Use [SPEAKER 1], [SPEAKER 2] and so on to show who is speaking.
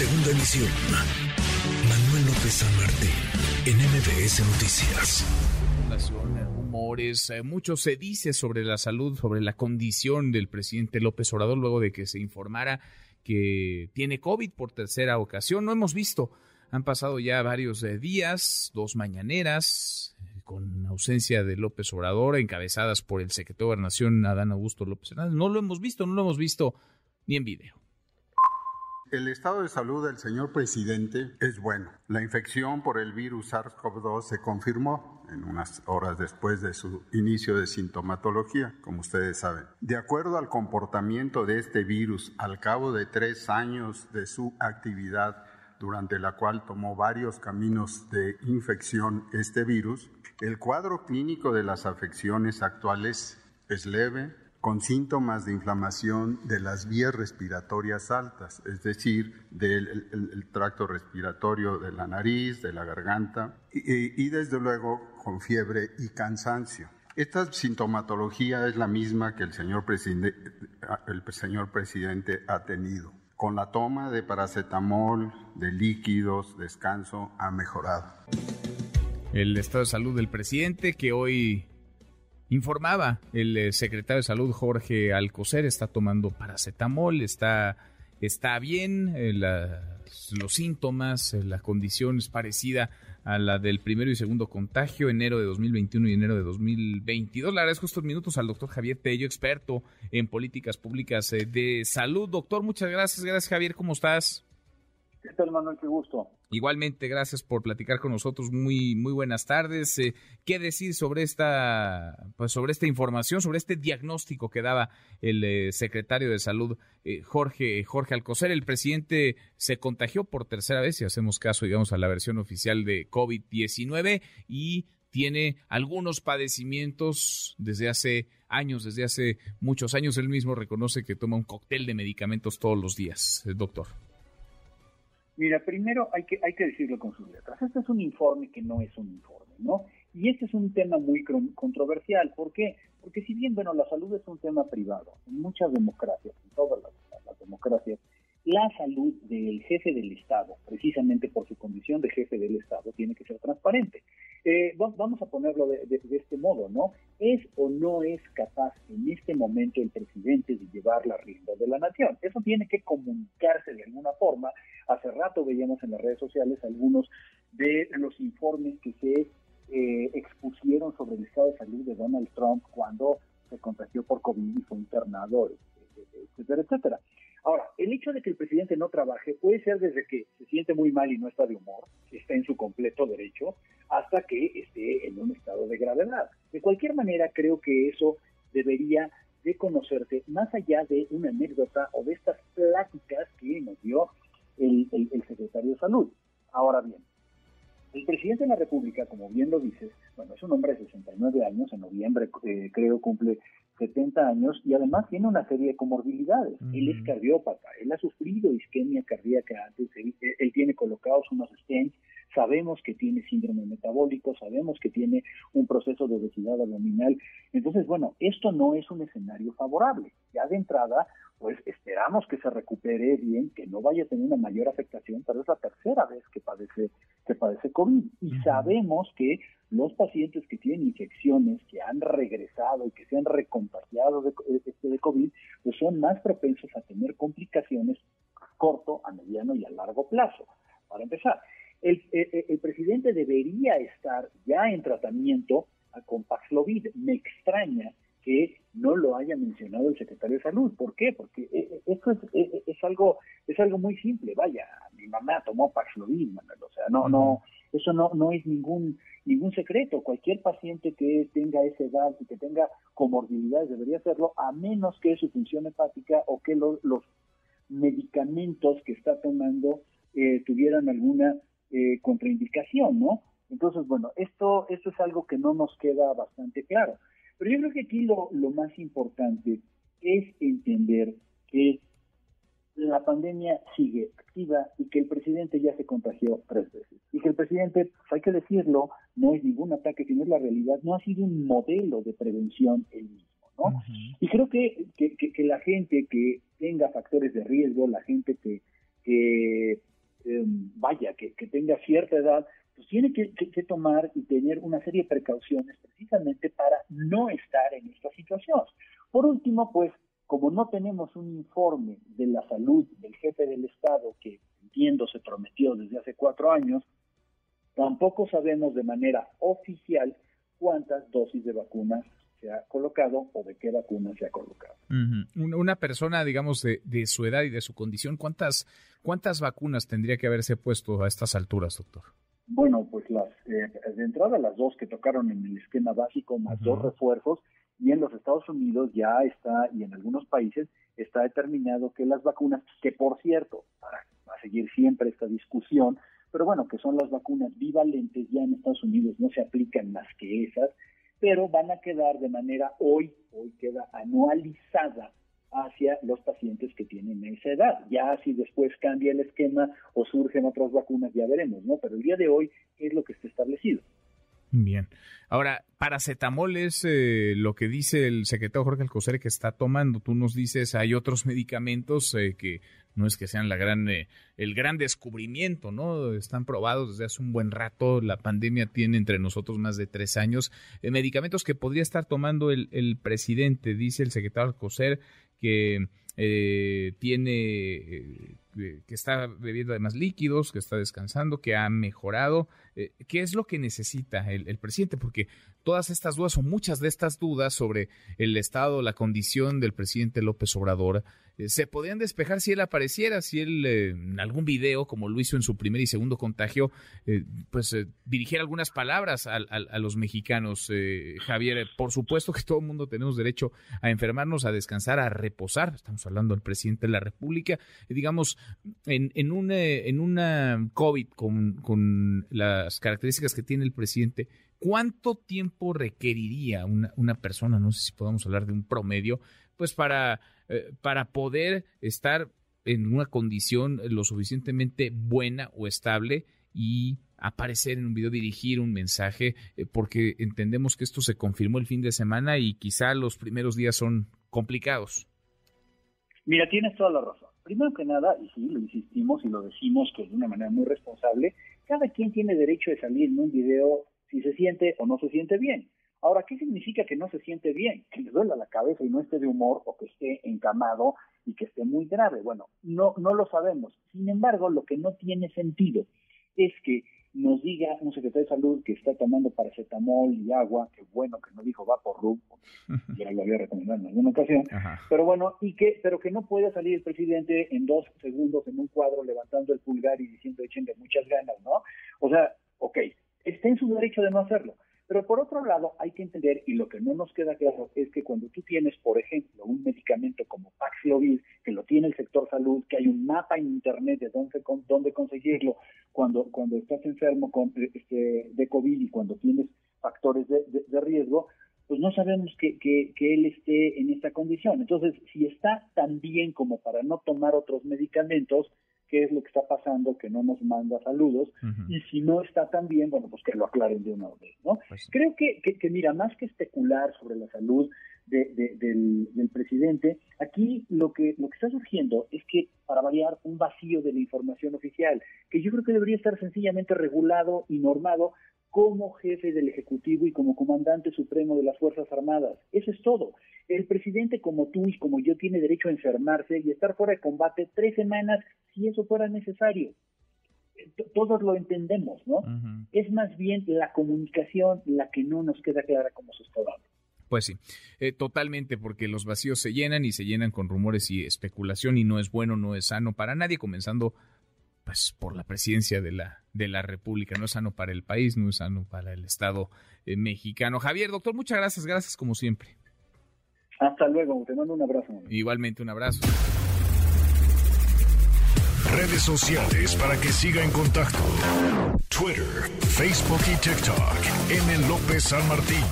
[SPEAKER 1] Segunda emisión. Manuel López San Martín, en MBS Noticias.
[SPEAKER 2] Rumores, eh, mucho se dice sobre la salud, sobre la condición del presidente López Obrador luego de que se informara que tiene COVID por tercera ocasión. No hemos visto, han pasado ya varios eh, días, dos mañaneras, eh, con ausencia de López Obrador, encabezadas por el secretario de Gobernación Adán Augusto López Hernández. No lo hemos visto, no lo hemos visto ni en video.
[SPEAKER 3] El estado de salud del señor presidente es bueno. La infección por el virus SARS-CoV-2 se confirmó en unas horas después de su inicio de sintomatología, como ustedes saben. De acuerdo al comportamiento de este virus al cabo de tres años de su actividad, durante la cual tomó varios caminos de infección este virus, el cuadro clínico de las afecciones actuales es leve, con síntomas de inflamación de las vías respiratorias altas, es decir, del tracto respiratorio de la nariz, de la garganta y, desde luego con fiebre y cansancio. Esta sintomatología es la misma que el señor presidente ha tenido. Con la toma de paracetamol, de líquidos, descanso, ha mejorado.
[SPEAKER 2] El estado de salud del presidente que hoy Informaba el eh, secretario de Salud Jorge Alcocer, está tomando paracetamol, está, está bien, eh, los síntomas, eh, la condición es parecida a la del primero y segundo contagio, enero de 2021 y enero de 2022. Le agradezco estos minutos al doctor Javier Tello, experto en políticas públicas de salud. Doctor, muchas gracias. Gracias, Javier. ¿Cómo estás?
[SPEAKER 4] ¿Qué tal, Manuel? Qué gusto.
[SPEAKER 2] Igualmente, gracias por platicar con nosotros. Muy, muy buenas tardes. Eh, ¿Qué decir sobre esta, pues sobre esta información, sobre este diagnóstico que daba el eh, secretario de Salud eh, Jorge Jorge Alcocer? El presidente se contagió por tercera vez, si hacemos caso, digamos, a la versión oficial de COVID-19 y tiene algunos padecimientos desde hace años, desde hace muchos años. Él mismo reconoce que toma un cóctel de medicamentos todos los días, doctor.
[SPEAKER 4] Mira, primero hay que, hay que decirlo con sus letras. Este es un informe que no es un informe, ¿no? Y este es un tema muy controversial. ¿Por qué? Porque si bien, bueno, la salud es un tema privado, en muchas democracias, en todas las, democracias, la salud del jefe del Estado, precisamente por su condición de jefe del Estado, tiene que ser transparente. Eh, vamos a ponerlo de, de, este modo, ¿no? ¿Es o no es capaz en este momento el presidente de llevar la rienda de la nación? Eso tiene que comunicarse de alguna forma. Hace rato veíamos en las redes sociales algunos de los informes que se eh, expusieron sobre el estado de salud de Donald Trump cuando se contagió por COVID y fue internado, etcétera, etcétera. Ahora, el hecho de que el presidente no trabaje puede ser desde que se siente muy mal y no está de humor, está en su completo derecho, hasta que esté en un estado de gravedad. De cualquier manera, creo que eso debería de conocerse más allá de una anécdota o de estas pláticas que nos dio el, secretario de Salud. Ahora bien, el presidente de la República, como bien lo dices, bueno, es un hombre de 69 años, en noviembre eh, creo cumple 70 años y además tiene una serie de comorbilidades. Él es cardiópata, él ha sufrido isquemia cardíaca antes, él, él tiene colocados unos stents sabemos que tiene síndrome metabólico, sabemos que tiene un proceso de obesidad abdominal. Entonces, bueno, esto no es un escenario favorable. Ya de entrada, pues esperamos que se recupere bien, que no vaya a tener una mayor afectación, pero es la tercera vez que padece, que padece COVID. Y sabemos que los pacientes que tienen infecciones, que han regresado y que se han recontagiado de, este, de COVID, pues son más propensos a tener complicaciones a corto, a mediano y a largo plazo. Para empezar, el, el, presidente debería estar ya en tratamiento con Paxlovid. Me extraña que no lo haya mencionado el secretario de salud. ¿Por qué? Porque eh, eh, esto es, es, algo es algo muy simple. Vaya, mi mamá tomó Paxlovid, o sea, no no eso no no es ningún ningún secreto. Cualquier paciente que tenga esa edad y que tenga comorbilidades debería hacerlo, a menos que su función hepática o que los medicamentos que está tomando eh, tuvieran alguna eh, contraindicación, ¿no? Entonces, bueno, esto, esto es algo que no nos queda bastante claro. Pero yo creo que aquí lo, lo más importante es entender que la pandemia sigue activa y que el presidente ya se contagió tres veces. Y que el presidente, pues hay que decirlo, no es ningún ataque, sino es la realidad, no ha sido un modelo de prevención él mismo. ¿no? Y creo que, que, que, la gente que tenga factores de riesgo, la gente que, que em, vaya, que, tenga cierta edad, pues tiene que, tomar y tener una serie de precauciones precisamente para no estar en esta situación. Por último, pues, como no tenemos un informe de la salud del jefe del Estado, que entiendo se prometió desde hace cuatro años, tampoco sabemos de manera oficial cuántas dosis de vacunas se ha colocado o de qué vacuna se ha colocado.
[SPEAKER 2] Una persona, digamos, de, su edad y de su condición, ¿cuántas, ¿cuántas vacunas tendría que haberse puesto a estas alturas, doctor?
[SPEAKER 4] Bueno, pues las eh, de entrada las dos que tocaron en el esquema básico, más dos refuerzos, y en los Estados Unidos ya está, y en algunos países está determinado que las vacunas, que por cierto, para, para seguir siempre esta discusión, pero bueno, que son las vacunas bivalentes, ya en Estados Unidos no se aplican más que esas, pero van a quedar de manera hoy, hoy queda anualizada hacia los pacientes que tienen esa edad. Ya si después cambia el esquema o surgen otras vacunas, ya veremos, ¿no? Pero el día de hoy es lo que está establecido.
[SPEAKER 2] Bien. Ahora, paracetamol es eh, lo que dice el secretario Jorge Alcocer que está tomando. Tú nos dices, hay otros medicamentos eh, que no es que sean la gran, eh, el gran descubrimiento, ¿no? Están probados desde hace un buen rato. La pandemia tiene entre nosotros más de tres años. medicamentos que podría estar tomando el, el presidente, dice el secretario Alcocer, que tiene que está bebiendo además líquidos, que está descansando, que ha mejorado. Eh, ¿Qué es lo que necesita el, presidente? Porque todas estas dudas o muchas de estas dudas sobre el estado, la condición del presidente López Obrador, eh, se podían despejar si él apareciera, si él eh, en algún video, como lo hizo en su primer y segundo contagio, pues dirigiera algunas palabras a, a los mexicanos. Javier, por supuesto que todo el mundo tenemos derecho a enfermarnos, a descansar, a reposar. Estamos hablando del presidente de la República. digamos, en, en, una, en una COVID con, las características que tiene el presidente, ¿cuánto tiempo requeriría una, una persona, no sé si podemos hablar de un promedio, pues para, eh, para poder estar en una condición lo suficientemente buena o estable y aparecer en un video, dirigir un mensaje, eh, porque entendemos que esto se confirmó el fin de semana y quizá los primeros días son complicados.
[SPEAKER 4] Mira, tienes toda la razón. Primero que nada, y sí, lo insistimos y lo decimos que de una manera muy responsable, cada quien tiene derecho de salir en un video si se siente o no se siente bien. Ahora, ¿qué significa que no se siente bien? Que le duela la cabeza y no esté de humor o que esté encamado y que esté muy grave. Bueno, no, no lo sabemos. Sin embargo, lo que no tiene sentido es que nos diga un secretario de salud que está tomando paracetamol y agua, que bueno que no dijo va por RUB, ya lo había recomendado en alguna ocasión, pero bueno, y que, pero que no puede salir el presidente en dos segundos en un cuadro levantando el pulgar y diciendo de muchas ganas, ¿no? O sea, ok, está en su derecho de no hacerlo, pero por otro lado, hay que entender, y lo que no nos queda claro, es que cuando tú tienes, por ejemplo, un medicamento como Paxlovid, que lo tiene el sector salud, que hay un mapa en Internet de dónde, dónde conseguirlo, cuando, cuando estás enfermo con, este, de COVID y cuando tienes factores de, de, riesgo, pues no sabemos que, que, que, él esté en esta condición. Entonces, si está tan bien como para no tomar otros medicamentos, qué es lo que está pasando, que no nos manda saludos, y si no está tan bien, bueno, pues que lo aclaren de una vez, ¿no? Pues Creo que, que, mira, más que especular sobre la salud de, del, del, presidente, aquí lo que, lo que está surgiendo es que, para variar, un vacío de la información oficial, que yo creo que debería estar sencillamente regulado y normado como jefe del Ejecutivo y como comandante supremo de las Fuerzas Armadas. Eso es todo. El presidente como tú y como yo tiene derecho a enfermarse y estar fuera de combate tres semanas si eso fuera necesario. Todos lo entendemos, ¿no? Es más bien la comunicación la que no nos queda clara como dando.
[SPEAKER 2] Pues sí, eh, totalmente, porque los vacíos se llenan y se llenan con rumores y especulación y no es bueno, no es sano para nadie, comenzando pues por la presidencia de la de la República. No es sano para el país, no es sano para el Estado eh, mexicano. Javier, doctor, muchas gracias, gracias como siempre.
[SPEAKER 4] Hasta luego, te mando un abrazo.
[SPEAKER 2] Igualmente, un abrazo.
[SPEAKER 1] Redes sociales para que siga en contacto: Twitter, Facebook y TikTok. M. López San Martín.